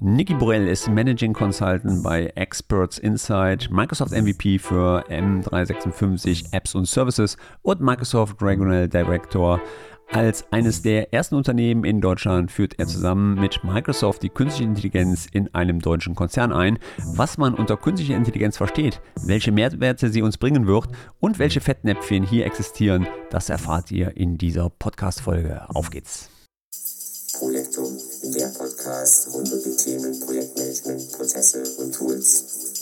Niki Borell ist Managing Consultant bei Experts Insight, Microsoft MVP für M356 Apps und Services und Microsoft Regional Director. Als eines der ersten Unternehmen in Deutschland führt er zusammen mit Microsoft die künstliche Intelligenz in einem deutschen Konzern ein. Was man unter künstlicher Intelligenz versteht, welche Mehrwerte sie uns bringen wird und welche Fettnäpfchen hier existieren, das erfahrt ihr in dieser Podcast-Folge. Auf geht's! Projektum, der Podcast rund um die Themen Projektmanagement, Prozesse und Tools.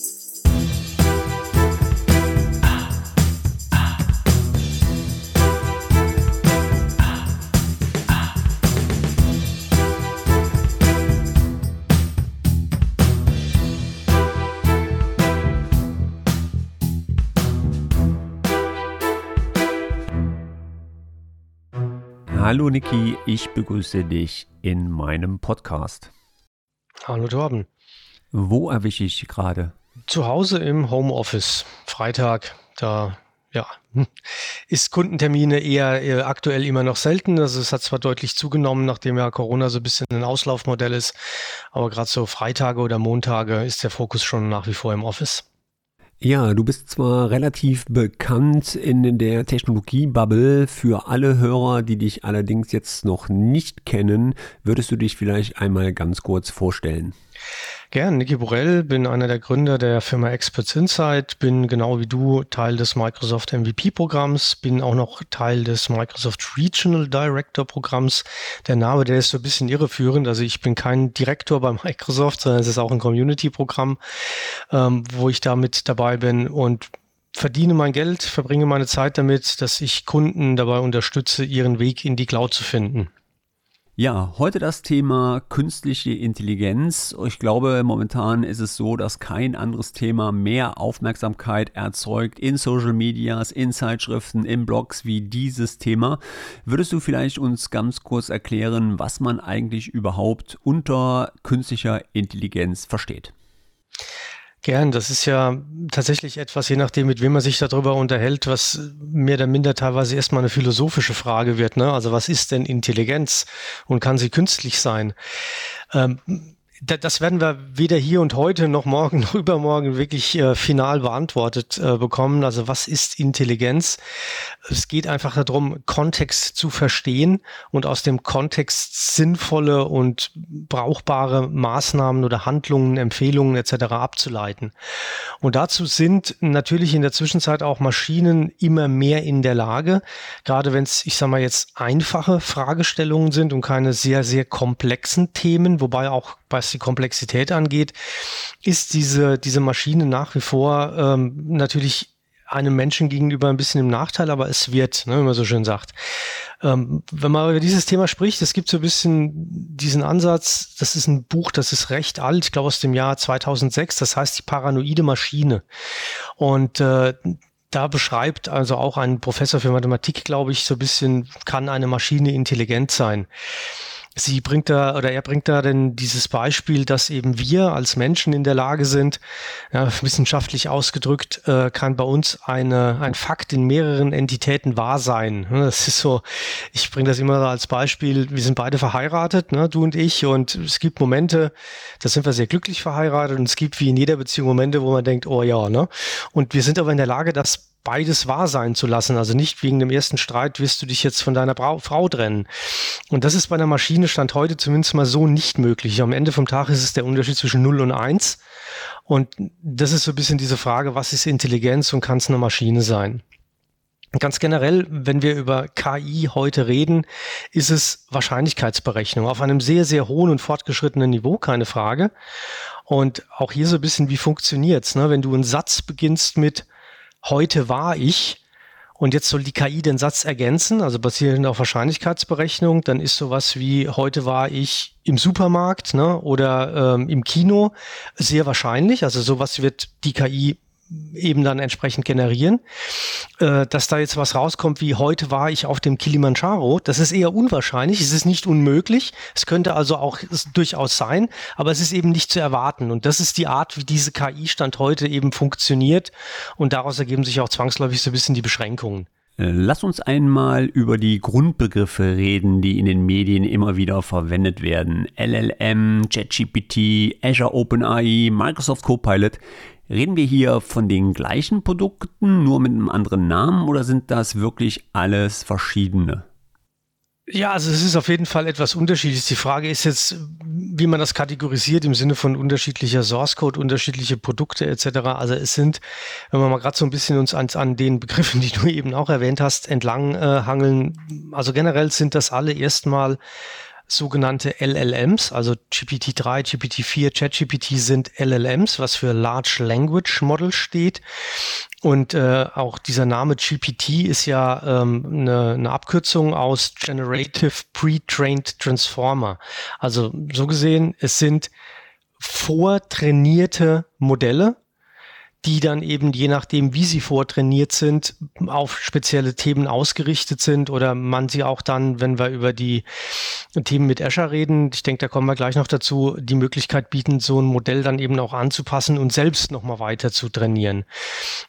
Hallo Niki, ich begrüße dich in meinem Podcast. Hallo Torben. Wo erwische ich gerade? Zu Hause im Homeoffice. Freitag, da ja, ist Kundentermine eher, eher, aktuell immer noch selten. Also es hat zwar deutlich zugenommen, nachdem ja Corona so ein bisschen ein Auslaufmodell ist, aber gerade so Freitage oder Montage ist der Fokus schon nach wie vor im Office. Ja, du bist zwar relativ bekannt in der Technologie-Bubble. Für alle Hörer, die dich allerdings jetzt noch nicht kennen, würdest du dich vielleicht einmal ganz kurz vorstellen? Gern, Niki Borell, bin einer der Gründer der Firma Experts Insight, bin genau wie du Teil des Microsoft MVP-Programms, bin auch noch Teil des Microsoft Regional Director Programms. Der Name, der ist so ein bisschen irreführend. Also ich bin kein Direktor bei Microsoft, sondern es ist auch ein Community-Programm, ähm, wo ich damit dabei bin und verdiene mein Geld, verbringe meine Zeit damit, dass ich Kunden dabei unterstütze, ihren Weg in die Cloud zu finden. Ja, heute das Thema künstliche Intelligenz. Ich glaube, momentan ist es so, dass kein anderes Thema mehr Aufmerksamkeit erzeugt in Social Medias, in Zeitschriften, in Blogs wie dieses Thema. Würdest du vielleicht uns ganz kurz erklären, was man eigentlich überhaupt unter künstlicher Intelligenz versteht? Gern, das ist ja tatsächlich etwas, je nachdem, mit wem man sich darüber unterhält, was mehr oder minder teilweise erstmal eine philosophische Frage wird. Ne? Also was ist denn Intelligenz und kann sie künstlich sein? Ähm, das werden wir weder hier und heute noch morgen noch übermorgen wirklich äh, final beantwortet äh, bekommen. Also was ist Intelligenz? Es geht einfach darum, Kontext zu verstehen und aus dem Kontext sinnvolle und brauchbare Maßnahmen oder Handlungen, Empfehlungen etc. abzuleiten. Und dazu sind natürlich in der Zwischenzeit auch Maschinen immer mehr in der Lage, gerade wenn es, ich sage mal jetzt, einfache Fragestellungen sind und keine sehr, sehr komplexen Themen, wobei auch was die Komplexität angeht, ist diese, diese Maschine nach wie vor ähm, natürlich einem Menschen gegenüber ein bisschen im Nachteil, aber es wird, ne, wie man so schön sagt. Ähm, wenn man über dieses Thema spricht, es gibt so ein bisschen diesen Ansatz, das ist ein Buch, das ist recht alt, ich glaube aus dem Jahr 2006, das heißt die paranoide Maschine. Und äh, da beschreibt also auch ein Professor für Mathematik, glaube ich, so ein bisschen, kann eine Maschine intelligent sein sie bringt da oder er bringt da denn dieses Beispiel, dass eben wir als Menschen in der Lage sind, ja, wissenschaftlich ausgedrückt, äh, kann bei uns eine, ein Fakt in mehreren Entitäten wahr sein. Das ist so, ich bringe das immer als Beispiel, wir sind beide verheiratet, ne, du und ich, und es gibt Momente, da sind wir sehr glücklich verheiratet und es gibt wie in jeder Beziehung Momente, wo man denkt, oh ja, ne? Und wir sind aber in der Lage, das beides wahr sein zu lassen. Also nicht wegen dem ersten Streit wirst du dich jetzt von deiner Bra Frau trennen. Und das ist bei einer Maschine Stand heute zumindest mal so nicht möglich. Am Ende vom Tag ist es der Unterschied zwischen 0 und 1. Und das ist so ein bisschen diese Frage, was ist Intelligenz und kann es eine Maschine sein? Ganz generell, wenn wir über KI heute reden, ist es Wahrscheinlichkeitsberechnung auf einem sehr, sehr hohen und fortgeschrittenen Niveau, keine Frage. Und auch hier so ein bisschen, wie funktioniert's, ne? Wenn du einen Satz beginnst mit heute war ich. Und jetzt soll die KI den Satz ergänzen, also basierend auf Wahrscheinlichkeitsberechnung, dann ist sowas wie heute war ich im Supermarkt ne, oder ähm, im Kino. Sehr wahrscheinlich. Also sowas wird die KI eben dann entsprechend generieren. Äh, dass da jetzt was rauskommt wie heute war ich auf dem Kilimanjaro, das ist eher unwahrscheinlich, es ist nicht unmöglich, es könnte also auch durchaus sein, aber es ist eben nicht zu erwarten und das ist die Art, wie diese KI-Stand heute eben funktioniert und daraus ergeben sich auch zwangsläufig so ein bisschen die Beschränkungen. Lass uns einmal über die Grundbegriffe reden, die in den Medien immer wieder verwendet werden. LLM, ChatGPT, Azure OpenAI, Microsoft Copilot. Reden wir hier von den gleichen Produkten, nur mit einem anderen Namen oder sind das wirklich alles verschiedene? Ja, also es ist auf jeden Fall etwas unterschiedlich. Die Frage ist jetzt, wie man das kategorisiert im Sinne von unterschiedlicher Source Code, unterschiedliche Produkte etc. Also es sind, wenn wir mal gerade so ein bisschen uns an, an, den Begriffen, die du eben auch erwähnt hast, entlang äh, hangeln. Also generell sind das alle erstmal sogenannte LLMs, also GPT-3, GPT-4, ChatGPT sind LLMs, was für Large Language Model steht. Und äh, auch dieser Name GPT ist ja ähm, eine, eine Abkürzung aus Generative Pre-Trained Transformer. Also so gesehen, es sind vortrainierte Modelle, die dann eben je nachdem, wie sie vortrainiert sind, auf spezielle Themen ausgerichtet sind oder man sie auch dann, wenn wir über die Themen mit Azure reden, ich denke, da kommen wir gleich noch dazu, die Möglichkeit bieten, so ein Modell dann eben auch anzupassen und selbst nochmal weiter zu trainieren.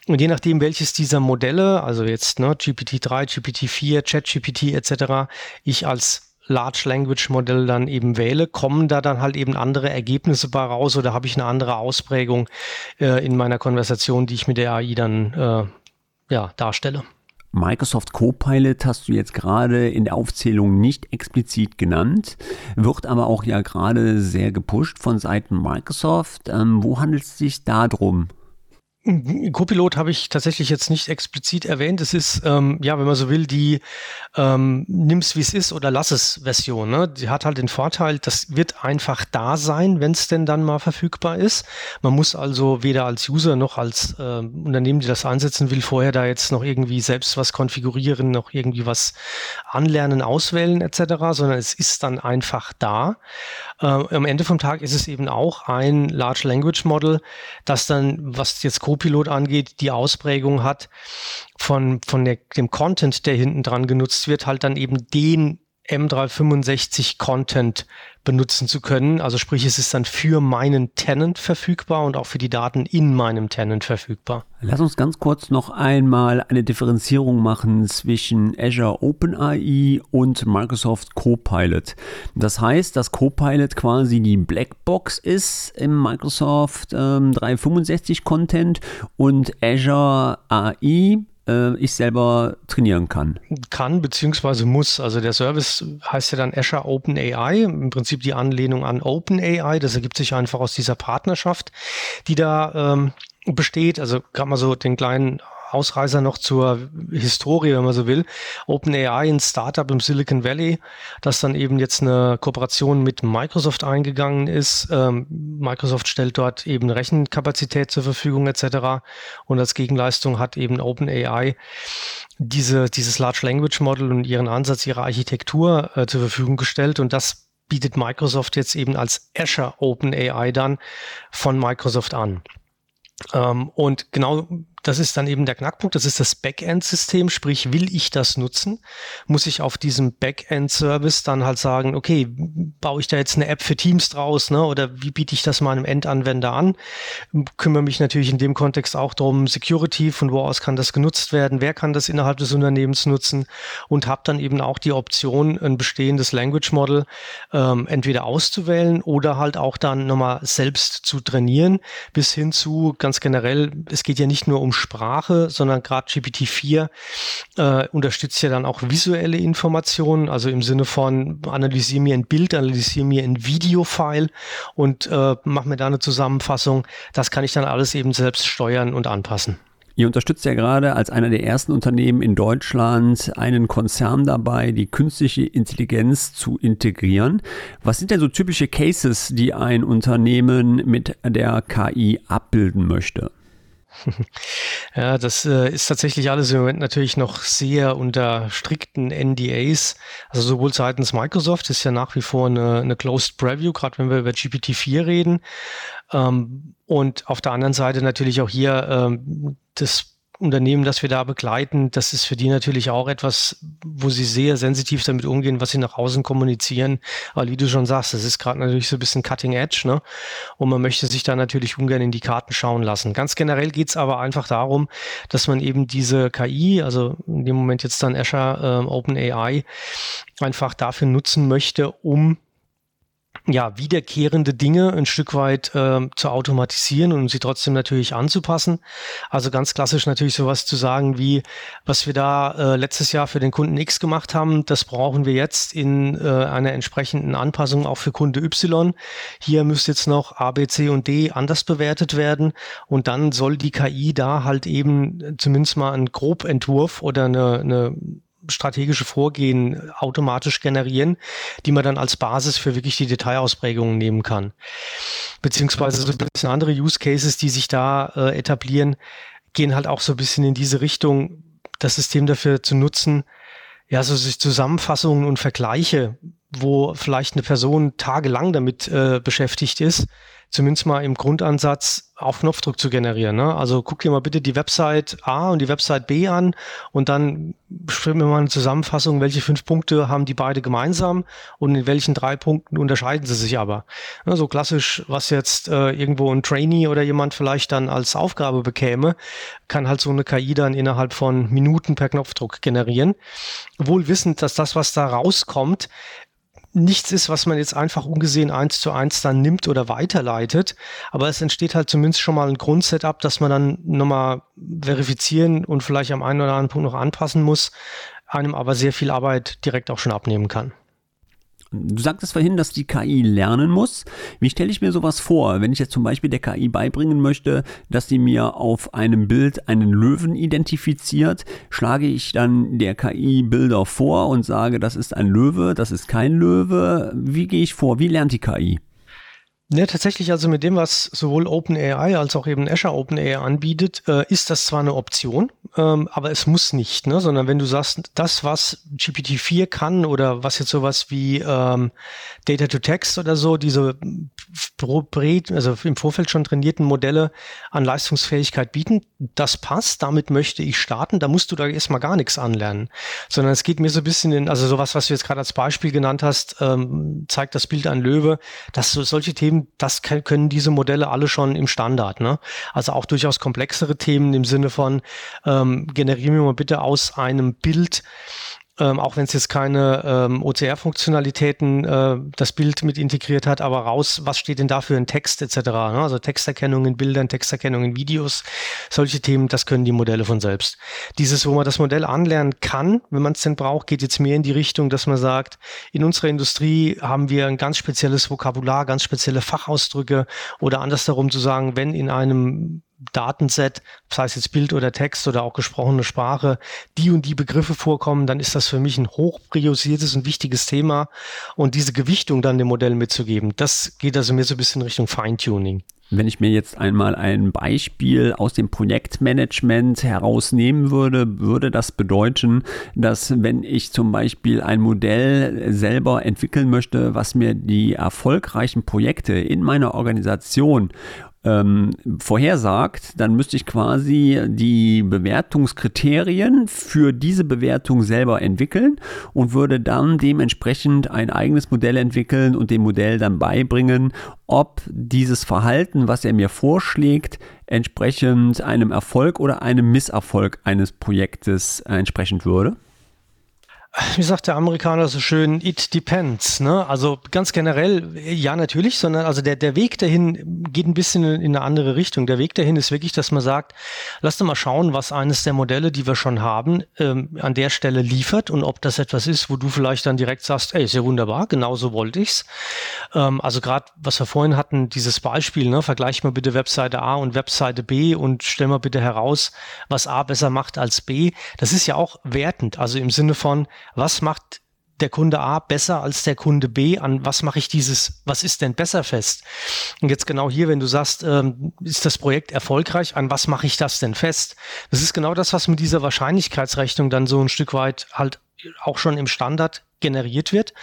Und je nachdem, welches dieser Modelle, also jetzt ne, GPT-3, GPT-4, ChatGPT etc., ich als Large Language Modell dann eben wähle, kommen da dann halt eben andere Ergebnisse bei raus oder habe ich eine andere Ausprägung äh, in meiner Konversation, die ich mit der AI dann äh, ja, darstelle. Microsoft Copilot hast du jetzt gerade in der Aufzählung nicht explizit genannt, wird aber auch ja gerade sehr gepusht von Seiten Microsoft. Ähm, wo handelt es sich darum? Copilot habe ich tatsächlich jetzt nicht explizit erwähnt. Es ist, ähm, ja, wenn man so will, die ähm, nimm's wie es ist oder lass es Version. Ne? Die hat halt den Vorteil, das wird einfach da sein, wenn es denn dann mal verfügbar ist. Man muss also weder als User noch als äh, Unternehmen, die das einsetzen will, vorher da jetzt noch irgendwie selbst was konfigurieren, noch irgendwie was anlernen, auswählen etc., sondern es ist dann einfach da. Äh, am Ende vom Tag ist es eben auch ein Large Language Model, das dann, was jetzt Copilot angeht, die Ausprägung hat von, von der, dem Content, der hinten dran genutzt wird, halt dann eben den M365 Content benutzen zu können. Also sprich, es ist dann für meinen Tenant verfügbar und auch für die Daten in meinem Tenant verfügbar. Lass uns ganz kurz noch einmal eine Differenzierung machen zwischen Azure OpenAI und Microsoft Copilot. Das heißt, dass Copilot quasi die Blackbox ist im Microsoft ähm, 365 Content und Azure AI äh, ich selber trainieren kann. Kann beziehungsweise muss. Also der Service heißt ja dann Azure Open AI, im Prinzip die Anlehnung an Open AI. Das ergibt sich einfach aus dieser Partnerschaft, die da ähm, besteht. Also gerade mal so den kleinen Ausreißer noch zur Historie, wenn man so will. OpenAI, ein Startup im Silicon Valley, das dann eben jetzt eine Kooperation mit Microsoft eingegangen ist. Ähm, Microsoft stellt dort eben Rechenkapazität zur Verfügung etc. Und als Gegenleistung hat eben OpenAI diese, dieses Large Language Model und ihren Ansatz, ihre Architektur äh, zur Verfügung gestellt. Und das bietet Microsoft jetzt eben als Azure OpenAI dann von Microsoft an. Ähm, und genau das ist dann eben der Knackpunkt. Das ist das Backend-System. Sprich, will ich das nutzen, muss ich auf diesem Backend-Service dann halt sagen, okay, baue ich da jetzt eine App für Teams draus, ne? Oder wie biete ich das meinem Endanwender an? Kümmere mich natürlich in dem Kontext auch darum, Security, von wo aus kann das genutzt werden, wer kann das innerhalb des Unternehmens nutzen und habe dann eben auch die Option, ein bestehendes Language Model ähm, entweder auszuwählen oder halt auch dann nochmal selbst zu trainieren, bis hin zu ganz generell, es geht ja nicht nur um Sprache, sondern gerade GPT-4 äh, unterstützt ja dann auch visuelle Informationen, also im Sinne von analysiere mir ein Bild, analysiere mir ein Videofile und äh, mach mir da eine Zusammenfassung. Das kann ich dann alles eben selbst steuern und anpassen. Ihr unterstützt ja gerade als einer der ersten Unternehmen in Deutschland einen Konzern dabei, die künstliche Intelligenz zu integrieren. Was sind denn so typische Cases, die ein Unternehmen mit der KI abbilden möchte? Ja, das äh, ist tatsächlich alles im Moment natürlich noch sehr unter strikten NDAs. Also sowohl seitens Microsoft ist ja nach wie vor eine, eine Closed Preview, gerade wenn wir über GPT-4 reden. Ähm, und auf der anderen Seite natürlich auch hier ähm, das Unternehmen, das wir da begleiten, das ist für die natürlich auch etwas, wo sie sehr sensitiv damit umgehen, was sie nach außen kommunizieren. Weil wie du schon sagst, das ist gerade natürlich so ein bisschen Cutting Edge, ne? Und man möchte sich da natürlich ungern in die Karten schauen lassen. Ganz generell geht's aber einfach darum, dass man eben diese KI, also in dem Moment jetzt dann Azure äh, OpenAI, einfach dafür nutzen möchte, um ja, wiederkehrende Dinge ein Stück weit äh, zu automatisieren und sie trotzdem natürlich anzupassen. Also ganz klassisch natürlich sowas zu sagen wie, was wir da äh, letztes Jahr für den Kunden X gemacht haben, das brauchen wir jetzt in äh, einer entsprechenden Anpassung auch für Kunde Y. Hier müsste jetzt noch A, B, C und D anders bewertet werden und dann soll die KI da halt eben zumindest mal einen Grobentwurf oder eine, eine strategische Vorgehen automatisch generieren, die man dann als Basis für wirklich die Detailausprägungen nehmen kann. Beziehungsweise so ein bisschen andere Use Cases, die sich da äh, etablieren, gehen halt auch so ein bisschen in diese Richtung, das System dafür zu nutzen, ja, so sich Zusammenfassungen und Vergleiche, wo vielleicht eine Person tagelang damit äh, beschäftigt ist, zumindest mal im Grundansatz auf Knopfdruck zu generieren. Ne? Also guck dir mal bitte die Website A und die Website B an und dann bestimmen wir mal eine Zusammenfassung, welche fünf Punkte haben die beide gemeinsam und in welchen drei Punkten unterscheiden sie sich aber. Ne, so klassisch, was jetzt äh, irgendwo ein Trainee oder jemand vielleicht dann als Aufgabe bekäme, kann halt so eine KI dann innerhalb von Minuten per Knopfdruck generieren. Wohl wissend, dass das, was da rauskommt, nichts ist, was man jetzt einfach ungesehen eins zu eins dann nimmt oder weiterleitet. Aber es entsteht halt zumindest schon mal ein Grundsetup, dass man dann nochmal verifizieren und vielleicht am einen oder anderen Punkt noch anpassen muss, einem aber sehr viel Arbeit direkt auch schon abnehmen kann. Du sagtest vorhin, dass die KI lernen muss. Wie stelle ich mir sowas vor, wenn ich jetzt zum Beispiel der KI beibringen möchte, dass sie mir auf einem Bild einen Löwen identifiziert? Schlage ich dann der KI Bilder vor und sage, das ist ein Löwe, das ist kein Löwe? Wie gehe ich vor? Wie lernt die KI? Ne, tatsächlich, also mit dem, was sowohl OpenAI als auch eben Azure OpenAI anbietet, äh, ist das zwar eine Option, ähm, aber es muss nicht, ne? sondern wenn du sagst, das, was GPT-4 kann oder was jetzt sowas wie ähm, Data-to-Text oder so, diese also im Vorfeld schon trainierten Modelle an Leistungsfähigkeit bieten, das passt, damit möchte ich starten, da musst du da erstmal gar nichts anlernen, sondern es geht mir so ein bisschen in, also sowas, was du jetzt gerade als Beispiel genannt hast, ähm, zeigt das Bild an Löwe, dass so solche Themen das können diese Modelle alle schon im Standard. Ne? Also auch durchaus komplexere Themen im Sinne von, ähm, generieren wir mal bitte aus einem Bild ähm, auch wenn es jetzt keine ähm, OCR-Funktionalitäten äh, das Bild mit integriert hat, aber raus, was steht denn da für ein Text etc. Ne? Also Texterkennung in Bildern, Texterkennung in Videos, solche Themen, das können die Modelle von selbst. Dieses, wo man das Modell anlernen kann, wenn man es denn braucht, geht jetzt mehr in die Richtung, dass man sagt, in unserer Industrie haben wir ein ganz spezielles Vokabular, ganz spezielle Fachausdrücke oder andersherum zu sagen, wenn in einem Datenset, sei es jetzt Bild oder Text oder auch gesprochene Sprache, die und die Begriffe vorkommen, dann ist das für mich ein hoch priorisiertes und wichtiges Thema. Und diese Gewichtung dann dem Modell mitzugeben, das geht also mir so ein bisschen Richtung Feintuning. Wenn ich mir jetzt einmal ein Beispiel aus dem Projektmanagement herausnehmen würde, würde das bedeuten, dass wenn ich zum Beispiel ein Modell selber entwickeln möchte, was mir die erfolgreichen Projekte in meiner Organisation ähm, vorhersagt, dann müsste ich quasi die Bewertungskriterien für diese Bewertung selber entwickeln und würde dann dementsprechend ein eigenes Modell entwickeln und dem Modell dann beibringen, ob dieses Verhalten, was er mir vorschlägt, entsprechend einem Erfolg oder einem Misserfolg eines Projektes entsprechend würde wie sagt der Amerikaner so schön, it depends. Ne? Also ganz generell, ja natürlich, sondern also der, der Weg dahin geht ein bisschen in eine andere Richtung. Der Weg dahin ist wirklich, dass man sagt, lass doch mal schauen, was eines der Modelle, die wir schon haben, ähm, an der Stelle liefert und ob das etwas ist, wo du vielleicht dann direkt sagst, ey, ist ja wunderbar, genauso wollte ich's. Ähm, also gerade, was wir vorhin hatten, dieses Beispiel, ne, vergleich mal bitte Webseite A und Webseite B und stell mal bitte heraus, was A besser macht als B. Das ist ja auch wertend, also im Sinne von, was macht der Kunde A besser als der Kunde B, an was mache ich dieses, was ist denn besser fest? Und jetzt genau hier, wenn du sagst, ähm, ist das Projekt erfolgreich, an was mache ich das denn fest? Das ist genau das, was mit dieser Wahrscheinlichkeitsrechnung dann so ein Stück weit halt auch schon im Standard generiert wird.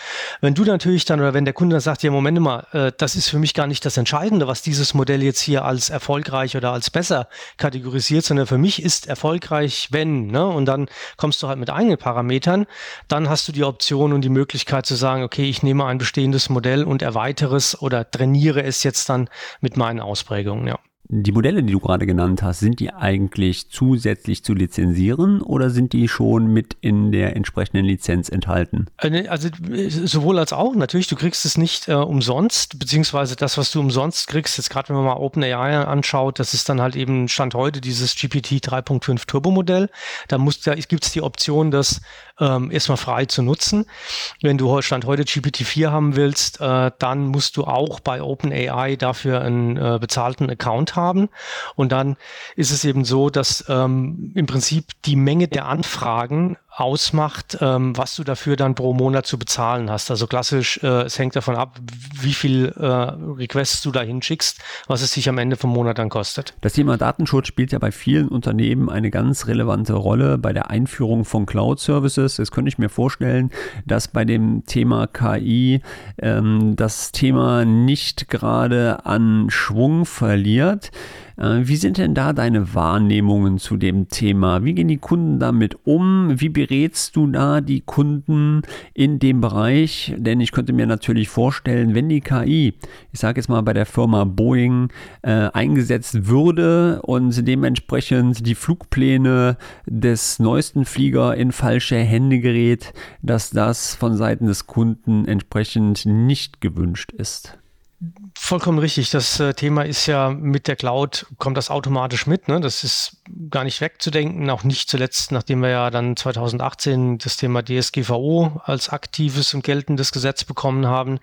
Wenn du natürlich dann oder wenn der Kunde dann sagt, ja, Moment mal, äh, das ist für mich gar nicht das Entscheidende, was dieses Modell jetzt hier als erfolgreich oder als besser kategorisiert, sondern für mich ist erfolgreich, wenn, ne? Und dann kommst du halt mit eigenen Parametern, dann hast du die Option und die Möglichkeit zu sagen, okay, ich nehme ein bestehendes Modell und erweitere es oder trainiere es jetzt dann mit meinen Ausprägungen, ja. Die Modelle, die du gerade genannt hast, sind die eigentlich zusätzlich zu lizenzieren oder sind die schon mit in der entsprechenden Lizenz enthalten? Äh, also äh, sowohl als auch. Natürlich, du kriegst es nicht äh, umsonst, beziehungsweise das, was du umsonst kriegst, jetzt gerade wenn man mal OpenAI anschaut, das ist dann halt eben Stand heute dieses GPT 3.5 Turbo Modell. Da, da gibt es die Option, das ähm, erstmal frei zu nutzen. Wenn du Stand heute GPT-4 haben willst, äh, dann musst du auch bei OpenAI dafür einen äh, bezahlten Account haben. Und dann ist es eben so, dass ähm, im Prinzip die Menge der Anfragen ausmacht, ähm, was du dafür dann pro Monat zu bezahlen hast. Also klassisch, äh, es hängt davon ab, wie viel äh, Requests du da hinschickst, was es sich am Ende vom Monat dann kostet. Das Thema Datenschutz spielt ja bei vielen Unternehmen eine ganz relevante Rolle bei der Einführung von Cloud-Services. Jetzt könnte ich mir vorstellen, dass bei dem Thema KI ähm, das Thema nicht gerade an Schwung verliert. Äh, wie sind denn da deine Wahrnehmungen zu dem Thema? Wie gehen die Kunden damit um? Wie berätst du da die Kunden in dem Bereich? Denn ich könnte mir natürlich vorstellen, wenn die KI, ich sage jetzt mal bei der Firma Boeing, äh, eingesetzt würde und dementsprechend die Flugpläne des neuesten Flieger in falsche Hände gerät, dass das von Seiten des Kunden entsprechend nicht gewünscht ist. Vollkommen richtig. Das äh, Thema ist ja mit der Cloud, kommt das automatisch mit. Ne? Das ist gar nicht wegzudenken, auch nicht zuletzt, nachdem wir ja dann 2018 das Thema DSGVO als aktives und geltendes Gesetz bekommen haben.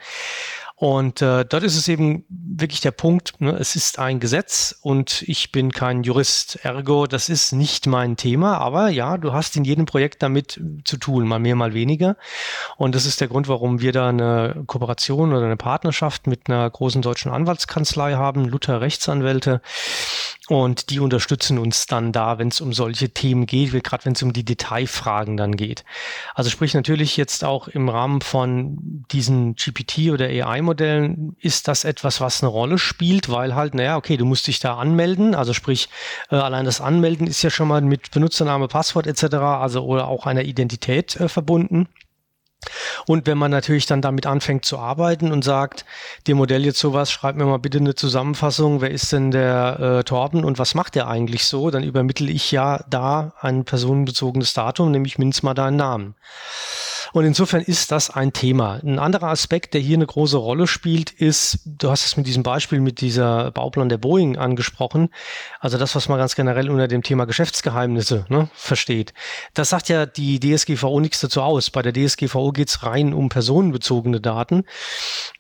Und äh, dort ist es eben wirklich der Punkt, ne, es ist ein Gesetz und ich bin kein Jurist. Ergo, das ist nicht mein Thema, aber ja, du hast in jedem Projekt damit zu tun, mal mehr, mal weniger. Und das ist der Grund, warum wir da eine Kooperation oder eine Partnerschaft mit einer großen deutschen Anwaltskanzlei haben, Luther Rechtsanwälte. Und die unterstützen uns dann da, wenn es um solche Themen geht, gerade wenn es um die Detailfragen dann geht. Also sprich natürlich jetzt auch im Rahmen von diesen GPT oder AI-Modellen ist das etwas, was eine Rolle spielt, weil halt, naja, okay, du musst dich da anmelden. Also sprich, äh, allein das Anmelden ist ja schon mal mit Benutzername, Passwort etc., also oder auch einer Identität äh, verbunden. Und wenn man natürlich dann damit anfängt zu arbeiten und sagt, dem Modell jetzt sowas, schreib mir mal bitte eine Zusammenfassung, wer ist denn der äh, Torben und was macht der eigentlich so, dann übermittle ich ja da ein personenbezogenes Datum, nämlich mindestens mal deinen Namen. Und insofern ist das ein Thema. Ein anderer Aspekt, der hier eine große Rolle spielt, ist, du hast es mit diesem Beispiel mit dieser Bauplan der Boeing angesprochen, also das, was man ganz generell unter dem Thema Geschäftsgeheimnisse ne, versteht. Das sagt ja die DSGVO nichts dazu aus. Bei der DSGVO geht es rein um personenbezogene Daten.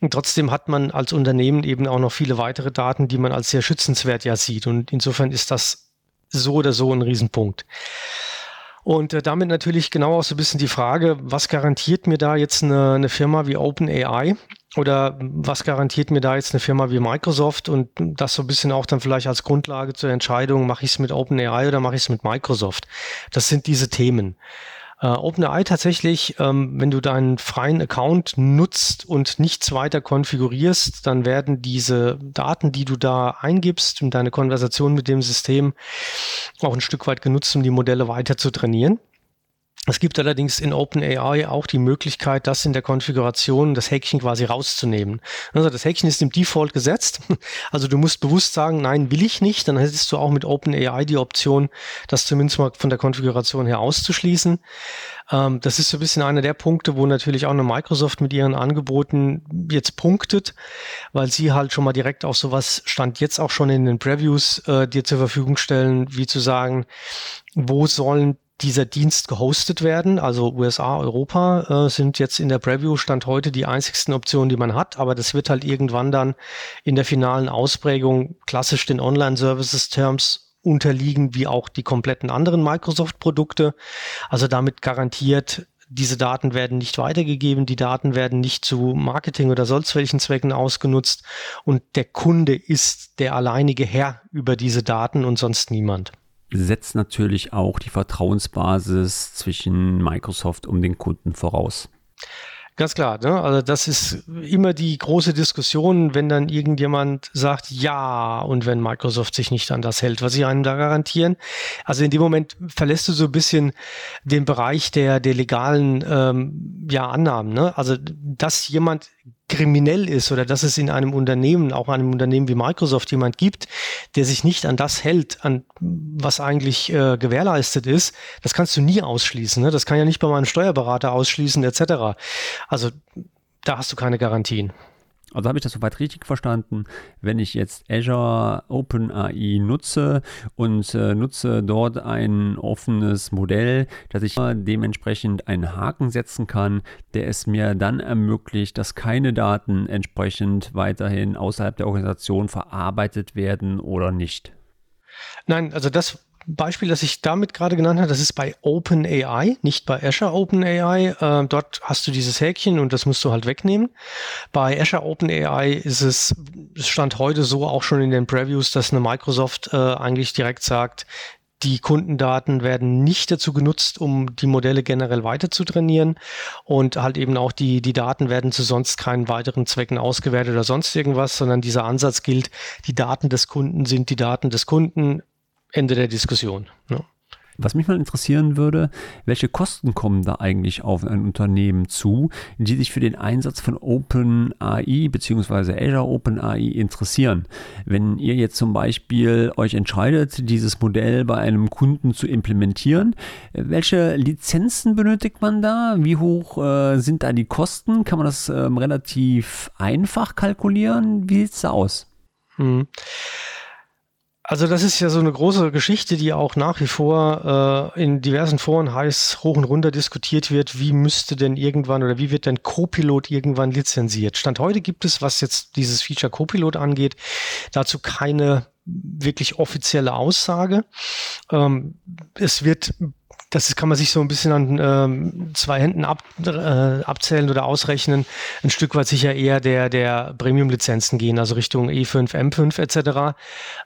Und trotzdem hat man als Unternehmen eben auch noch viele weitere Daten, die man als sehr schützenswert ja sieht. Und insofern ist das so oder so ein Riesenpunkt. Und äh, damit natürlich genau auch so ein bisschen die Frage, was garantiert mir da jetzt eine, eine Firma wie OpenAI oder was garantiert mir da jetzt eine Firma wie Microsoft und das so ein bisschen auch dann vielleicht als Grundlage zur Entscheidung, mache ich es mit OpenAI oder mache ich es mit Microsoft? Das sind diese Themen. Äh, OpenAI tatsächlich, ähm, wenn du deinen freien Account nutzt und nichts weiter konfigurierst, dann werden diese Daten, die du da eingibst und deine Konversation mit dem System auch ein Stück weit genutzt, um die Modelle weiter zu trainieren. Es gibt allerdings in OpenAI auch die Möglichkeit, das in der Konfiguration, das Häkchen quasi rauszunehmen. Also das Häkchen ist im Default gesetzt. Also du musst bewusst sagen, nein, will ich nicht. Dann hättest du auch mit OpenAI die Option, das zumindest mal von der Konfiguration her auszuschließen. Ähm, das ist so ein bisschen einer der Punkte, wo natürlich auch eine Microsoft mit ihren Angeboten jetzt punktet, weil sie halt schon mal direkt auch sowas stand jetzt auch schon in den Previews äh, dir zur Verfügung stellen, wie zu sagen, wo sollen dieser Dienst gehostet werden. Also USA, Europa äh, sind jetzt in der Preview Stand heute die einzigsten Optionen, die man hat. Aber das wird halt irgendwann dann in der finalen Ausprägung klassisch den Online-Services-Terms unterliegen, wie auch die kompletten anderen Microsoft-Produkte. Also damit garantiert, diese Daten werden nicht weitergegeben, die Daten werden nicht zu Marketing oder sonst welchen Zwecken ausgenutzt und der Kunde ist der alleinige Herr über diese Daten und sonst niemand. Setzt natürlich auch die Vertrauensbasis zwischen Microsoft und den Kunden voraus. Ganz klar, ne? also das ist immer die große Diskussion, wenn dann irgendjemand sagt, ja, und wenn Microsoft sich nicht an das hält, was sie einem da garantieren. Also in dem Moment verlässt du so ein bisschen den Bereich der, der legalen ähm, ja, Annahmen. Ne? Also dass jemand kriminell ist oder dass es in einem Unternehmen, auch einem Unternehmen wie Microsoft jemand gibt, der sich nicht an das hält, an was eigentlich äh, gewährleistet ist, das kannst du nie ausschließen. Ne? Das kann ja nicht bei meinem Steuerberater ausschließen etc. Also da hast du keine Garantien. Also habe ich das soweit richtig verstanden, wenn ich jetzt Azure OpenAI nutze und äh, nutze dort ein offenes Modell, dass ich dementsprechend einen Haken setzen kann, der es mir dann ermöglicht, dass keine Daten entsprechend weiterhin außerhalb der Organisation verarbeitet werden oder nicht. Nein, also das Beispiel, das ich damit gerade genannt habe, das ist bei OpenAI, nicht bei Azure OpenAI. Äh, dort hast du dieses Häkchen und das musst du halt wegnehmen. Bei Azure OpenAI ist es, es stand heute so auch schon in den Previews, dass eine Microsoft äh, eigentlich direkt sagt, die Kundendaten werden nicht dazu genutzt, um die Modelle generell weiter zu trainieren und halt eben auch die, die Daten werden zu sonst keinen weiteren Zwecken ausgewertet oder sonst irgendwas, sondern dieser Ansatz gilt, die Daten des Kunden sind die Daten des Kunden Ende der Diskussion. Ja. Was mich mal interessieren würde, welche Kosten kommen da eigentlich auf ein Unternehmen zu, die sich für den Einsatz von OpenAI bzw. Azure OpenAI interessieren? Wenn ihr jetzt zum Beispiel euch entscheidet, dieses Modell bei einem Kunden zu implementieren, welche Lizenzen benötigt man da? Wie hoch äh, sind da die Kosten? Kann man das ähm, relativ einfach kalkulieren? Wie sieht es da aus? Hm. Also das ist ja so eine große Geschichte, die auch nach wie vor äh, in diversen Foren heiß hoch und runter diskutiert wird. Wie müsste denn irgendwann oder wie wird denn Copilot irgendwann lizenziert? Stand heute gibt es, was jetzt dieses Feature Copilot angeht, dazu keine wirklich offizielle Aussage. Ähm, es wird das kann man sich so ein bisschen an ähm, zwei Händen ab, äh, abzählen oder ausrechnen. Ein Stück weit sicher eher der, der Premium-Lizenzen gehen, also Richtung E5, M5 etc.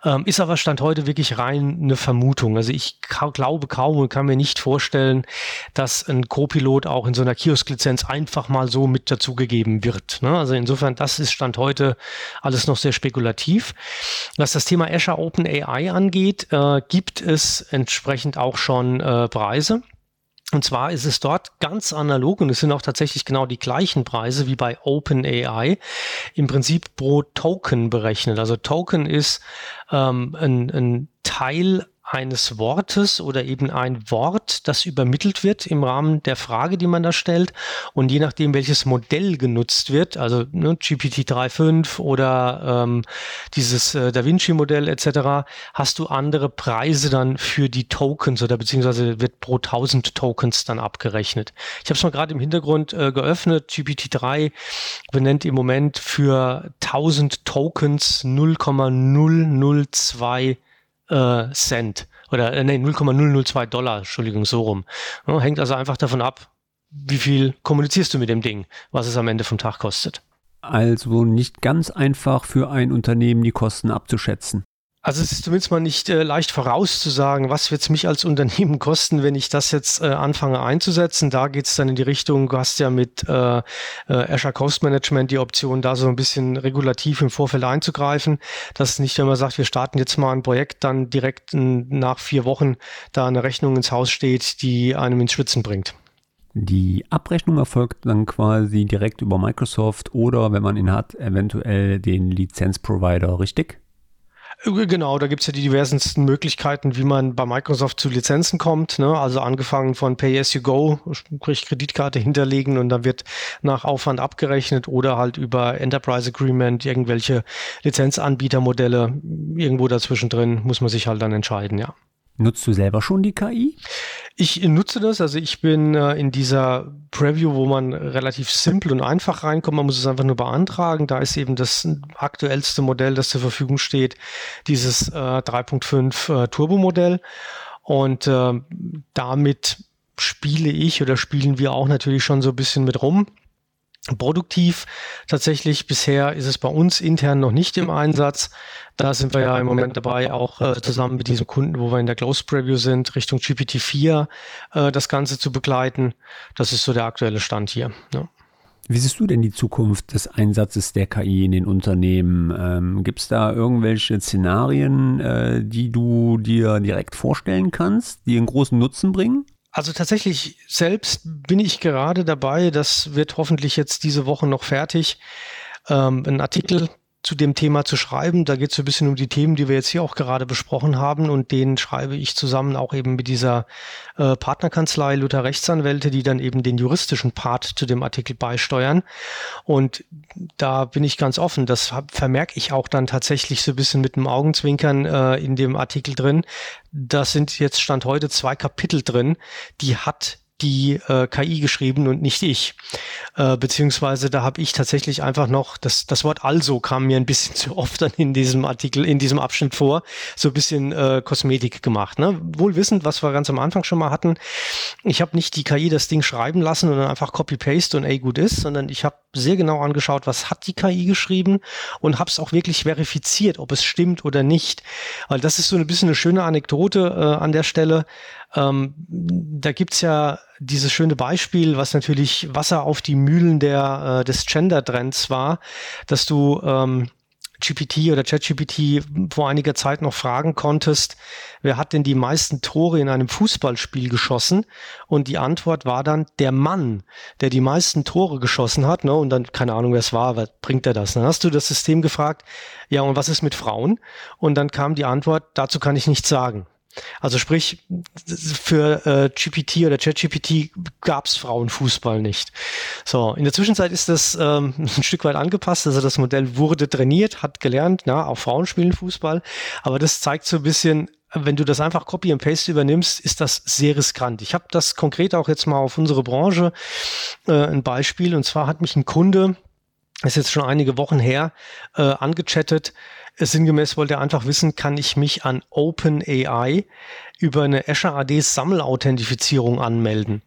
Ähm, ist aber Stand heute wirklich rein eine Vermutung. Also ich ka glaube kaum und kann mir nicht vorstellen, dass ein Co-Pilot auch in so einer Kiosk-Lizenz einfach mal so mit dazugegeben wird. Ne? Also insofern, das ist Stand heute alles noch sehr spekulativ. Was das Thema Azure Open AI angeht, äh, gibt es entsprechend auch schon äh, Preise Preise. Und zwar ist es dort ganz analog und es sind auch tatsächlich genau die gleichen Preise wie bei OpenAI, im Prinzip pro Token berechnet. Also Token ist ähm, ein, ein Teil eines Wortes oder eben ein Wort, das übermittelt wird im Rahmen der Frage, die man da stellt. Und je nachdem, welches Modell genutzt wird, also ne, GPT 3.5 oder ähm, dieses äh, Da Vinci-Modell etc., hast du andere Preise dann für die Tokens oder beziehungsweise wird pro 1000 Tokens dann abgerechnet. Ich habe es mal gerade im Hintergrund äh, geöffnet. GPT-3 benennt im Moment für 1000 Tokens 0,002 äh, Cent oder äh, nee, 0,002 Dollar, Entschuldigung, so rum. Ja, hängt also einfach davon ab, wie viel kommunizierst du mit dem Ding, was es am Ende vom Tag kostet. Also nicht ganz einfach für ein Unternehmen die Kosten abzuschätzen. Also es ist zumindest mal nicht äh, leicht vorauszusagen, was wird es mich als Unternehmen kosten, wenn ich das jetzt äh, anfange einzusetzen. Da geht es dann in die Richtung, du hast ja mit äh, äh, Azure Cost Management die Option, da so ein bisschen regulativ im Vorfeld einzugreifen. Das ist nicht, wenn man sagt, wir starten jetzt mal ein Projekt, dann direkt nach vier Wochen da eine Rechnung ins Haus steht, die einem ins Schwitzen bringt. Die Abrechnung erfolgt dann quasi direkt über Microsoft oder, wenn man ihn hat, eventuell den Lizenzprovider, richtig? Genau, da gibt es ja die diversesten Möglichkeiten, wie man bei Microsoft zu Lizenzen kommt. Ne? Also angefangen von Pay as you go, sprich Kreditkarte hinterlegen und dann wird nach Aufwand abgerechnet oder halt über Enterprise Agreement irgendwelche Lizenzanbietermodelle. Irgendwo dazwischen drin muss man sich halt dann entscheiden, ja. Nutzt du selber schon die KI? Ich nutze das. Also ich bin äh, in dieser Preview, wo man relativ simpel und einfach reinkommt. Man muss es einfach nur beantragen. Da ist eben das aktuellste Modell, das zur Verfügung steht, dieses äh, 3.5 äh, Turbo-Modell. Und äh, damit spiele ich oder spielen wir auch natürlich schon so ein bisschen mit rum. Produktiv tatsächlich bisher ist es bei uns intern noch nicht im Einsatz. Da sind wir ja im Moment dabei, auch äh, zusammen mit diesem Kunden, wo wir in der Close Preview sind, Richtung GPT-4 äh, das Ganze zu begleiten. Das ist so der aktuelle Stand hier. Ja. Wie siehst du denn die Zukunft des Einsatzes der KI in den Unternehmen? Ähm, Gibt es da irgendwelche Szenarien, äh, die du dir direkt vorstellen kannst, die einen großen Nutzen bringen? Also tatsächlich selbst bin ich gerade dabei, das wird hoffentlich jetzt diese Woche noch fertig, ähm, einen Artikel zu dem Thema zu schreiben. Da geht es so ein bisschen um die Themen, die wir jetzt hier auch gerade besprochen haben und den schreibe ich zusammen auch eben mit dieser äh, Partnerkanzlei Luther Rechtsanwälte, die dann eben den juristischen Part zu dem Artikel beisteuern. Und da bin ich ganz offen. Das vermerke ich auch dann tatsächlich so ein bisschen mit dem Augenzwinkern äh, in dem Artikel drin. Da sind jetzt Stand heute zwei Kapitel drin, die hat die äh, KI geschrieben und nicht ich. Äh, beziehungsweise da habe ich tatsächlich einfach noch, das, das Wort also kam mir ein bisschen zu oft dann in diesem Artikel, in diesem Abschnitt vor, so ein bisschen äh, Kosmetik gemacht. Ne? Wohl wissend, was wir ganz am Anfang schon mal hatten, ich habe nicht die KI das Ding schreiben lassen und dann einfach Copy-Paste und ey gut ist, sondern ich habe sehr genau angeschaut, was hat die KI geschrieben und habe es auch wirklich verifiziert, ob es stimmt oder nicht. Weil das ist so ein bisschen eine schöne Anekdote äh, an der Stelle. Ähm, da gibt's ja dieses schöne Beispiel, was natürlich Wasser auf die Mühlen der, äh, des Gender-Trends war, dass du ähm, GPT oder ChatGPT vor einiger Zeit noch fragen konntest, wer hat denn die meisten Tore in einem Fußballspiel geschossen? Und die Antwort war dann der Mann, der die meisten Tore geschossen hat. Ne? Und dann, keine Ahnung, wer es war, was bringt er das? Dann hast du das System gefragt, ja, und was ist mit Frauen? Und dann kam die Antwort, dazu kann ich nichts sagen. Also sprich, für äh, GPT oder ChatGPT gab es Frauenfußball nicht. So, in der Zwischenzeit ist das ähm, ein Stück weit angepasst. Also das Modell wurde trainiert, hat gelernt, na, auch Frauen spielen Fußball. Aber das zeigt so ein bisschen, wenn du das einfach Copy and Paste übernimmst, ist das sehr riskant. Ich habe das konkret auch jetzt mal auf unsere Branche äh, ein Beispiel. Und zwar hat mich ein Kunde, ist jetzt schon einige Wochen her, äh, angechattet, Sinngemäß wollte er einfach wissen, kann ich mich an OpenAI über eine Azure AD Sammelauthentifizierung anmelden?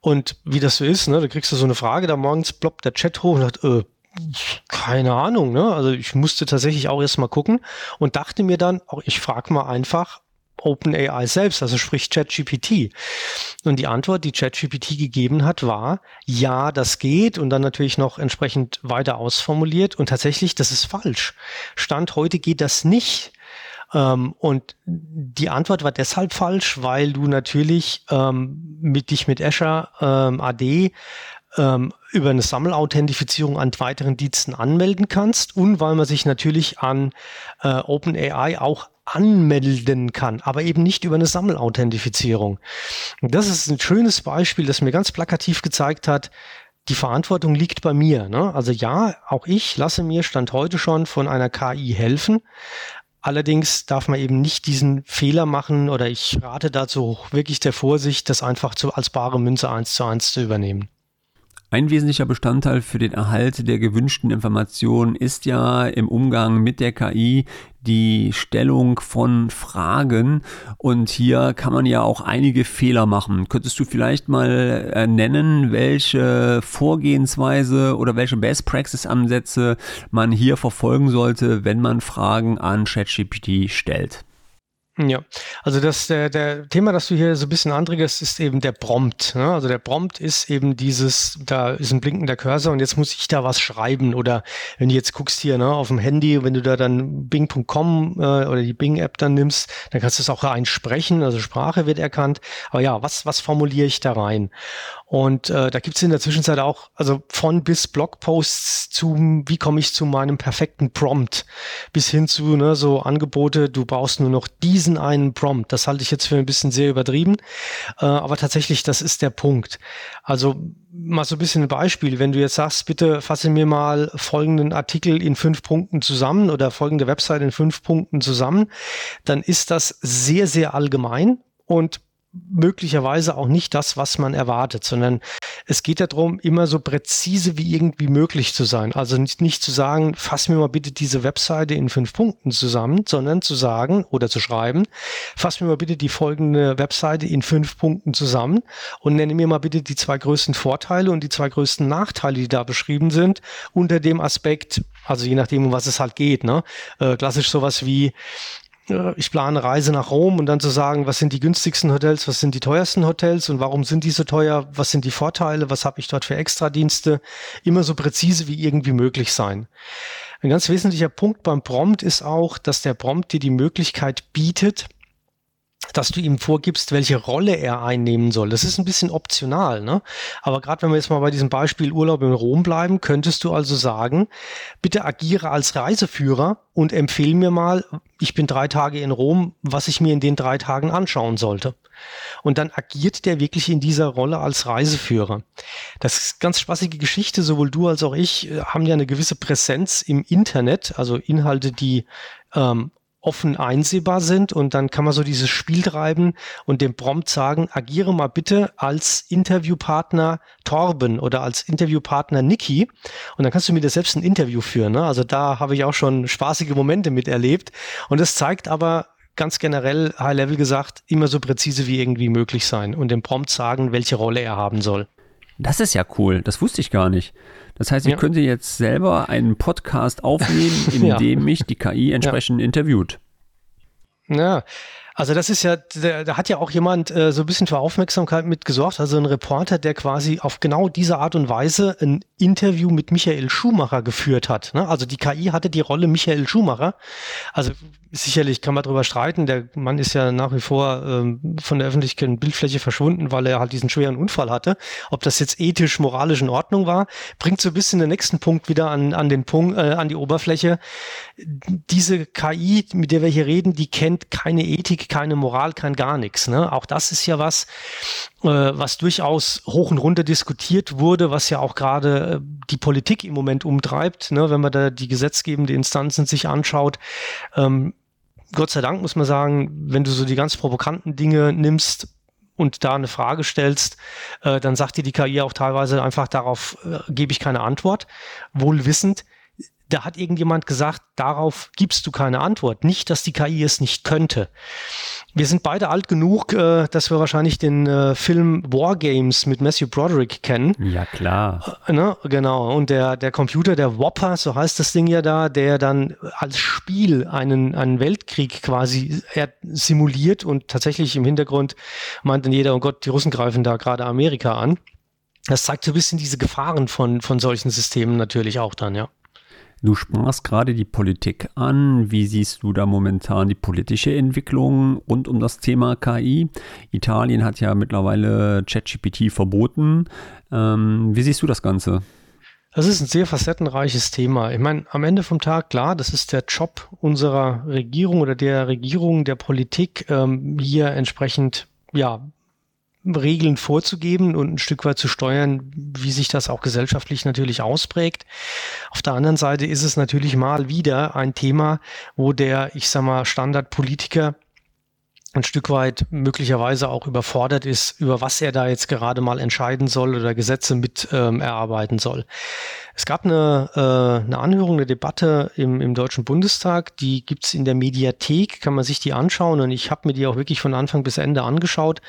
Und wie das so ist, ne, da kriegst du so eine Frage, da morgens ploppt der Chat hoch und sagt, äh, keine Ahnung, ne? Also ich musste tatsächlich auch erst mal gucken und dachte mir dann, auch ich frage mal einfach, OpenAI selbst, also sprich ChatGPT. Und die Antwort, die ChatGPT gegeben hat, war, ja, das geht und dann natürlich noch entsprechend weiter ausformuliert und tatsächlich, das ist falsch. Stand heute geht das nicht. Ähm, und die Antwort war deshalb falsch, weil du natürlich ähm, mit dich mit Azure ähm, AD ähm, über eine Sammelauthentifizierung an weiteren Diensten anmelden kannst und weil man sich natürlich an äh, OpenAI auch anmelden kann, aber eben nicht über eine Sammelauthentifizierung. Das ist ein schönes Beispiel, das mir ganz plakativ gezeigt hat, die Verantwortung liegt bei mir. Ne? Also ja, auch ich lasse mir Stand heute schon von einer KI helfen. Allerdings darf man eben nicht diesen Fehler machen oder ich rate dazu wirklich der Vorsicht, das einfach zu, als bare Münze eins zu eins zu übernehmen. Ein wesentlicher Bestandteil für den Erhalt der gewünschten Informationen ist ja im Umgang mit der KI die Stellung von Fragen und hier kann man ja auch einige Fehler machen. Könntest du vielleicht mal äh, nennen, welche Vorgehensweise oder welche Best Practice Ansätze man hier verfolgen sollte, wenn man Fragen an ChatGPT stellt? Ja, also das der, der Thema, das du hier so ein bisschen anregest, ist eben der Prompt. Ne? Also der Prompt ist eben dieses, da ist ein blinkender Cursor und jetzt muss ich da was schreiben. Oder wenn du jetzt guckst hier ne, auf dem Handy, wenn du da dann Bing.com äh, oder die Bing-App dann nimmst, dann kannst du es auch einsprechen, also Sprache wird erkannt. Aber ja, was, was formuliere ich da rein? Und äh, da gibt's in der Zwischenzeit auch, also von bis Blogposts zu, wie komme ich zu meinem perfekten Prompt, bis hin zu ne, so Angebote, du brauchst nur noch diesen einen Prompt. Das halte ich jetzt für ein bisschen sehr übertrieben, äh, aber tatsächlich, das ist der Punkt. Also mal so ein bisschen ein Beispiel. Wenn du jetzt sagst, bitte fasse mir mal folgenden Artikel in fünf Punkten zusammen oder folgende Website in fünf Punkten zusammen, dann ist das sehr, sehr allgemein und möglicherweise auch nicht das, was man erwartet, sondern es geht darum, immer so präzise wie irgendwie möglich zu sein. Also nicht, nicht zu sagen, fass mir mal bitte diese Webseite in fünf Punkten zusammen, sondern zu sagen oder zu schreiben, fass mir mal bitte die folgende Webseite in fünf Punkten zusammen und nenne mir mal bitte die zwei größten Vorteile und die zwei größten Nachteile, die da beschrieben sind, unter dem Aspekt, also je nachdem, um was es halt geht. Ne? Äh, klassisch sowas wie, ich plane Reise nach Rom und dann zu sagen, was sind die günstigsten Hotels, was sind die teuersten Hotels und warum sind diese teuer, was sind die Vorteile, was habe ich dort für Extradienste, immer so präzise wie irgendwie möglich sein. Ein ganz wesentlicher Punkt beim Prompt ist auch, dass der Prompt dir die Möglichkeit bietet, dass du ihm vorgibst, welche Rolle er einnehmen soll. Das ist ein bisschen optional, ne? Aber gerade wenn wir jetzt mal bei diesem Beispiel Urlaub in Rom bleiben, könntest du also sagen, bitte agiere als Reiseführer und empfehle mir mal, ich bin drei Tage in Rom, was ich mir in den drei Tagen anschauen sollte. Und dann agiert der wirklich in dieser Rolle als Reiseführer. Das ist ganz spaßige Geschichte. Sowohl du als auch ich äh, haben ja eine gewisse Präsenz im Internet, also Inhalte, die ähm, offen einsehbar sind und dann kann man so dieses Spiel treiben und dem Prompt sagen, agiere mal bitte als Interviewpartner Torben oder als Interviewpartner Niki und dann kannst du mir das selbst ein Interview führen. Ne? Also da habe ich auch schon spaßige Momente miterlebt und das zeigt aber ganz generell, High Level gesagt, immer so präzise wie irgendwie möglich sein und dem Prompt sagen, welche Rolle er haben soll. Das ist ja cool, das wusste ich gar nicht. Das heißt, ich ja. könnte jetzt selber einen Podcast aufnehmen, in ja. dem mich die KI entsprechend interviewt. Ja, also das ist ja, da, hat ja auch jemand äh, so ein bisschen für Aufmerksamkeit mitgesorgt, also ein Reporter, der quasi auf genau diese Art und Weise ein Interview mit Michael Schumacher geführt hat. Ne? Also die KI hatte die Rolle Michael Schumacher. Also sicherlich kann man darüber streiten. Der Mann ist ja nach wie vor ähm, von der öffentlichen Bildfläche verschwunden, weil er halt diesen schweren Unfall hatte. Ob das jetzt ethisch, moralisch in Ordnung war, bringt so ein bisschen den nächsten Punkt wieder an, an den Punkt, äh, an die Oberfläche. Diese KI, mit der wir hier reden, die kennt keine Ethik, keine Moral, kein gar nichts. Ne? Auch das ist ja was, äh, was durchaus hoch und runter diskutiert wurde, was ja auch gerade äh, die Politik im Moment umtreibt, ne? wenn man da die gesetzgebende Instanzen sich anschaut. Ähm, Gott sei Dank muss man sagen, wenn du so die ganz provokanten Dinge nimmst, und da eine Frage stellst, äh, dann sagt dir die KI auch teilweise einfach darauf, äh, gebe ich keine Antwort, wohl wissend, da hat irgendjemand gesagt, darauf gibst du keine Antwort. Nicht, dass die KI es nicht könnte. Wir sind beide alt genug, äh, dass wir wahrscheinlich den äh, Film War Games mit Matthew Broderick kennen. Ja, klar. Äh, ne? Genau. Und der, der Computer, der Whopper, so heißt das Ding ja da, der dann als Spiel einen, einen Weltkrieg quasi simuliert und tatsächlich im Hintergrund meint dann jeder, oh Gott, die Russen greifen da gerade Amerika an. Das zeigt so ein bisschen diese Gefahren von, von solchen Systemen natürlich auch dann, ja. Du sprachst gerade die Politik an. Wie siehst du da momentan die politische Entwicklung rund um das Thema KI? Italien hat ja mittlerweile ChatGPT verboten. Ähm, wie siehst du das Ganze? Das ist ein sehr facettenreiches Thema. Ich meine, am Ende vom Tag, klar, das ist der Job unserer Regierung oder der Regierung, der Politik, ähm, hier entsprechend ja, Regeln vorzugeben und ein Stück weit zu steuern, wie sich das auch gesellschaftlich natürlich ausprägt. Auf der anderen Seite ist es natürlich mal wieder ein Thema, wo der, ich sag mal, Standardpolitiker ein Stück weit möglicherweise auch überfordert ist, über was er da jetzt gerade mal entscheiden soll oder Gesetze mit ähm, erarbeiten soll. Es gab eine, äh, eine Anhörung, eine Debatte im, im Deutschen Bundestag, die gibt's in der Mediathek, kann man sich die anschauen und ich habe mir die auch wirklich von Anfang bis Ende angeschaut.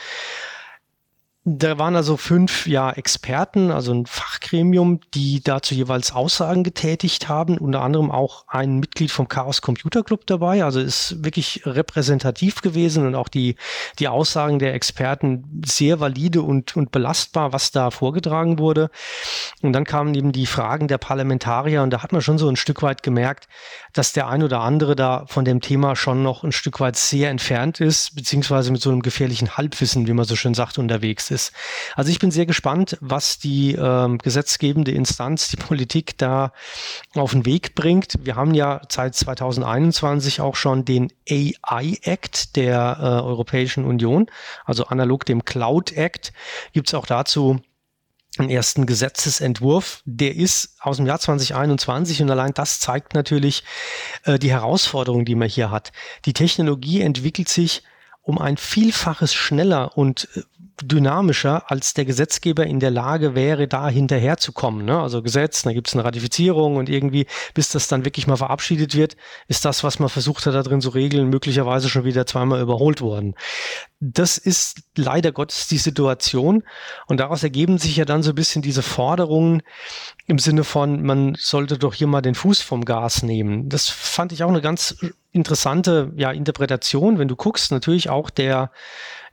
Da waren also fünf ja, Experten, also ein Fachgremium, die dazu jeweils Aussagen getätigt haben, unter anderem auch ein Mitglied vom Chaos Computer Club dabei, also ist wirklich repräsentativ gewesen und auch die, die Aussagen der Experten sehr valide und, und belastbar, was da vorgetragen wurde. Und dann kamen eben die Fragen der Parlamentarier und da hat man schon so ein Stück weit gemerkt, dass der ein oder andere da von dem Thema schon noch ein Stück weit sehr entfernt ist, beziehungsweise mit so einem gefährlichen Halbwissen, wie man so schön sagt, unterwegs ist ist. Also ich bin sehr gespannt, was die ähm, gesetzgebende Instanz, die Politik da auf den Weg bringt. Wir haben ja seit 2021 auch schon den AI Act der äh, Europäischen Union, also analog dem Cloud Act, gibt es auch dazu einen ersten Gesetzesentwurf. Der ist aus dem Jahr 2021 und allein das zeigt natürlich äh, die Herausforderung, die man hier hat. Die Technologie entwickelt sich um ein Vielfaches schneller und äh, dynamischer, als der Gesetzgeber in der Lage wäre, da hinterherzukommen. Ne? Also Gesetz, da gibt es eine Ratifizierung und irgendwie, bis das dann wirklich mal verabschiedet wird, ist das, was man versucht hat, da drin zu regeln, möglicherweise schon wieder zweimal überholt worden. Das ist leider Gottes die Situation und daraus ergeben sich ja dann so ein bisschen diese Forderungen im Sinne von, man sollte doch hier mal den Fuß vom Gas nehmen. Das fand ich auch eine ganz interessante ja, Interpretation, wenn du guckst, natürlich auch der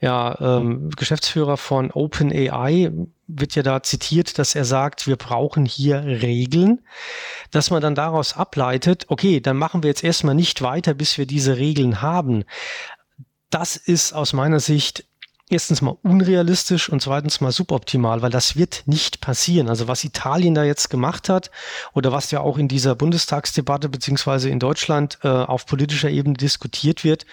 ja, ähm, Geschäftsführer von OpenAI wird ja da zitiert, dass er sagt, wir brauchen hier Regeln, dass man dann daraus ableitet, okay, dann machen wir jetzt erstmal nicht weiter, bis wir diese Regeln haben. Das ist aus meiner Sicht erstens mal unrealistisch und zweitens mal suboptimal, weil das wird nicht passieren. Also was Italien da jetzt gemacht hat oder was ja auch in dieser Bundestagsdebatte beziehungsweise in Deutschland äh, auf politischer Ebene diskutiert wird,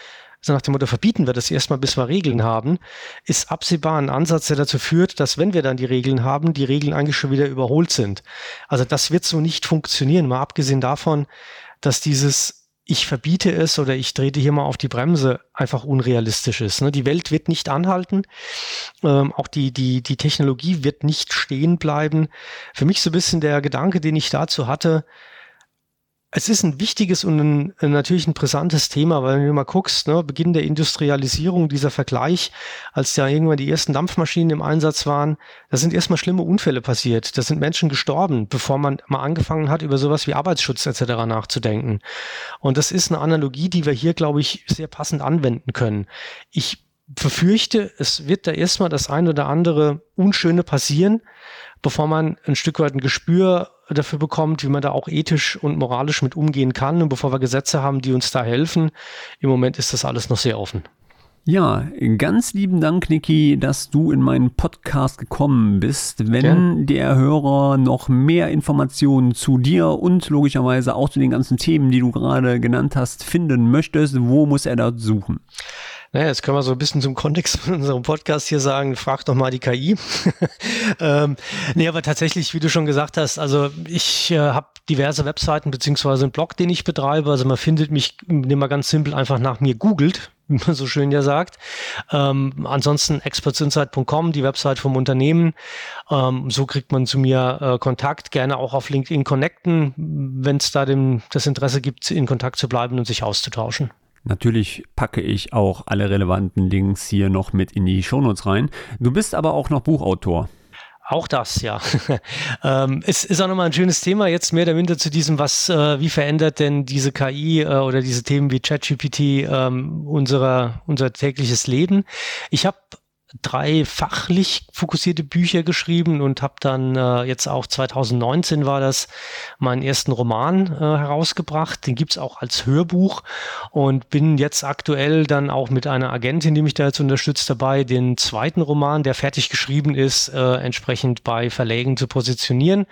so nach dem Motto, verbieten wir das erstmal, bis wir Regeln haben, ist absehbar ein Ansatz, der dazu führt, dass wenn wir dann die Regeln haben, die Regeln eigentlich schon wieder überholt sind. Also das wird so nicht funktionieren, mal abgesehen davon, dass dieses ich verbiete es oder ich trete hier mal auf die Bremse einfach unrealistisch ist. Ne? Die Welt wird nicht anhalten, ähm, auch die, die, die Technologie wird nicht stehen bleiben. Für mich so ein bisschen der Gedanke, den ich dazu hatte, es ist ein wichtiges und ein, natürlich ein brisantes Thema, weil wenn du mal guckst, ne, Beginn der Industrialisierung, dieser Vergleich, als ja irgendwann die ersten Dampfmaschinen im Einsatz waren, da sind erstmal schlimme Unfälle passiert. Da sind Menschen gestorben, bevor man mal angefangen hat, über sowas wie Arbeitsschutz etc. nachzudenken. Und das ist eine Analogie, die wir hier, glaube ich, sehr passend anwenden können. Ich befürchte, es wird da erstmal das ein oder andere Unschöne passieren, bevor man ein Stück weit ein Gespür dafür bekommt, wie man da auch ethisch und moralisch mit umgehen kann. Und bevor wir Gesetze haben, die uns da helfen, im Moment ist das alles noch sehr offen. Ja, ganz lieben Dank, Niki, dass du in meinen Podcast gekommen bist. Wenn ja. der Hörer noch mehr Informationen zu dir und logischerweise auch zu den ganzen Themen, die du gerade genannt hast, finden möchtest, wo muss er da suchen? Naja, jetzt können wir so ein bisschen zum Kontext von unserem Podcast hier sagen, frag doch mal die KI. ähm, nee, aber tatsächlich, wie du schon gesagt hast, also ich äh, habe diverse Webseiten beziehungsweise einen Blog, den ich betreibe. Also man findet mich, indem man ganz simpel einfach nach mir googelt, wie man so schön ja sagt. Ähm, ansonsten expertsinsight.com, die Website vom Unternehmen. Ähm, so kriegt man zu mir äh, Kontakt. Gerne auch auf LinkedIn connecten, wenn es da dem, das Interesse gibt, in Kontakt zu bleiben und sich auszutauschen. Natürlich packe ich auch alle relevanten Links hier noch mit in die Shownotes rein. Du bist aber auch noch Buchautor. Auch das, ja. ähm, es ist auch nochmal ein schönes Thema, jetzt mehr oder minder zu diesem, was, äh, wie verändert denn diese KI äh, oder diese Themen wie ChatGPT ähm, unser, unser tägliches Leben. Ich habe drei fachlich fokussierte Bücher geschrieben und habe dann äh, jetzt auch 2019 war das meinen ersten Roman äh, herausgebracht. Den gibt's auch als Hörbuch und bin jetzt aktuell dann auch mit einer Agentin, die mich da jetzt unterstützt, dabei, den zweiten Roman, der fertig geschrieben ist, äh, entsprechend bei Verlägen zu positionieren.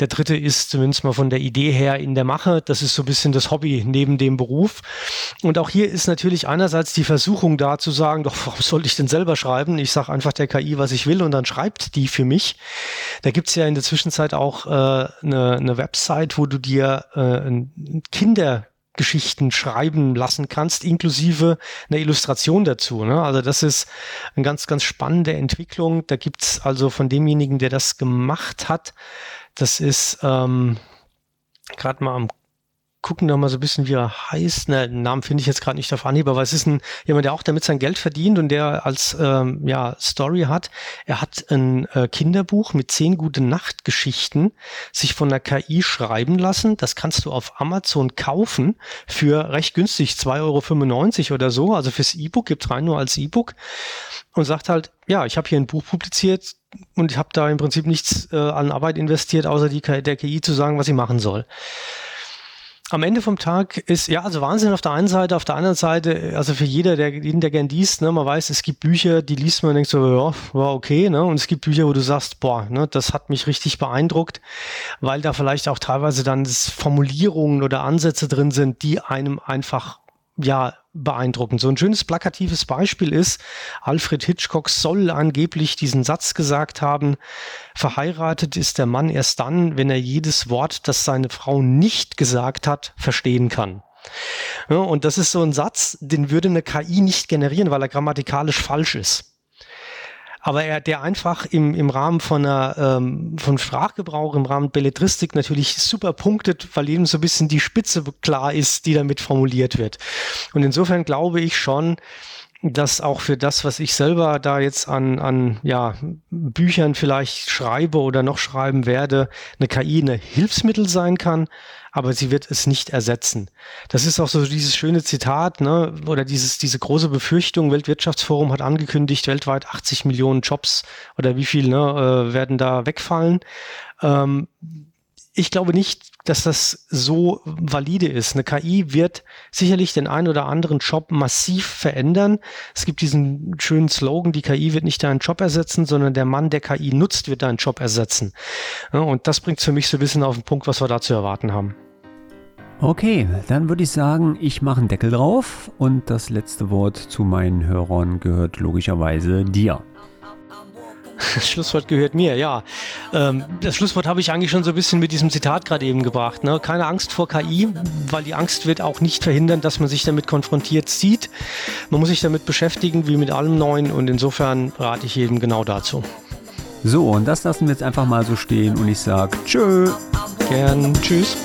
Der dritte ist zumindest mal von der Idee her in der Mache. Das ist so ein bisschen das Hobby neben dem Beruf. Und auch hier ist natürlich einerseits die Versuchung da zu sagen, doch, warum sollte ich denn selber schreiben? Ich sage einfach der KI, was ich will und dann schreibt die für mich. Da gibt's ja in der Zwischenzeit auch äh, eine, eine Website, wo du dir äh, Kinder Geschichten schreiben lassen kannst, inklusive einer Illustration dazu. Ne? Also das ist eine ganz, ganz spannende Entwicklung. Da gibt's also von demjenigen, der das gemacht hat, das ist ähm, gerade mal am gucken da mal so ein bisschen, wie er heißt. Ne, den Namen finde ich jetzt gerade nicht auf Anhieb, aber es ist ein, jemand, der auch damit sein Geld verdient und der als ähm, ja, Story hat. Er hat ein äh, Kinderbuch mit zehn gute Nachtgeschichten sich von der KI schreiben lassen. Das kannst du auf Amazon kaufen für recht günstig, 2,95 Euro oder so. Also fürs E-Book, gibt rein nur als E-Book und sagt halt, ja, ich habe hier ein Buch publiziert und ich habe da im Prinzip nichts äh, an Arbeit investiert, außer die, der KI zu sagen, was sie machen soll am Ende vom Tag ist, ja, also Wahnsinn auf der einen Seite, auf der anderen Seite, also für jeder, der, jeden, der gern liest, ne, man weiß, es gibt Bücher, die liest man und denkt so, ja, war okay, ne, und es gibt Bücher, wo du sagst, boah, ne, das hat mich richtig beeindruckt, weil da vielleicht auch teilweise dann Formulierungen oder Ansätze drin sind, die einem einfach ja beeindruckend. So ein schönes plakatives Beispiel ist, Alfred Hitchcock soll angeblich diesen Satz gesagt haben, verheiratet ist der Mann erst dann, wenn er jedes Wort, das seine Frau nicht gesagt hat, verstehen kann. Ja, und das ist so ein Satz, den würde eine KI nicht generieren, weil er grammatikalisch falsch ist aber er, der einfach im, im Rahmen von, einer, ähm, von Sprachgebrauch, im Rahmen Belletristik natürlich super punktet, weil eben so ein bisschen die Spitze klar ist, die damit formuliert wird. Und insofern glaube ich schon, dass auch für das, was ich selber da jetzt an, an ja, Büchern vielleicht schreibe oder noch schreiben werde, eine KI eine Hilfsmittel sein kann, aber sie wird es nicht ersetzen. Das ist auch so dieses schöne Zitat, ne, oder dieses, diese große Befürchtung, Weltwirtschaftsforum hat angekündigt, weltweit 80 Millionen Jobs oder wie viel ne, äh, werden da wegfallen. Ähm, ich glaube nicht, dass das so valide ist. Eine KI wird sicherlich den einen oder anderen Job massiv verändern. Es gibt diesen schönen Slogan, die KI wird nicht deinen Job ersetzen, sondern der Mann, der KI nutzt, wird deinen Job ersetzen. und das bringt für mich so ein bisschen auf den Punkt, was wir da zu erwarten haben. Okay, dann würde ich sagen, ich mache einen Deckel drauf und das letzte Wort zu meinen Hörern gehört logischerweise dir. Das Schlusswort gehört mir, ja. Ähm, das Schlusswort habe ich eigentlich schon so ein bisschen mit diesem Zitat gerade eben gebracht. Ne? Keine Angst vor KI, weil die Angst wird auch nicht verhindern, dass man sich damit konfrontiert sieht. Man muss sich damit beschäftigen, wie mit allem Neuen und insofern rate ich jedem genau dazu. So, und das lassen wir jetzt einfach mal so stehen und ich sage Tschö. Gern, tschüss.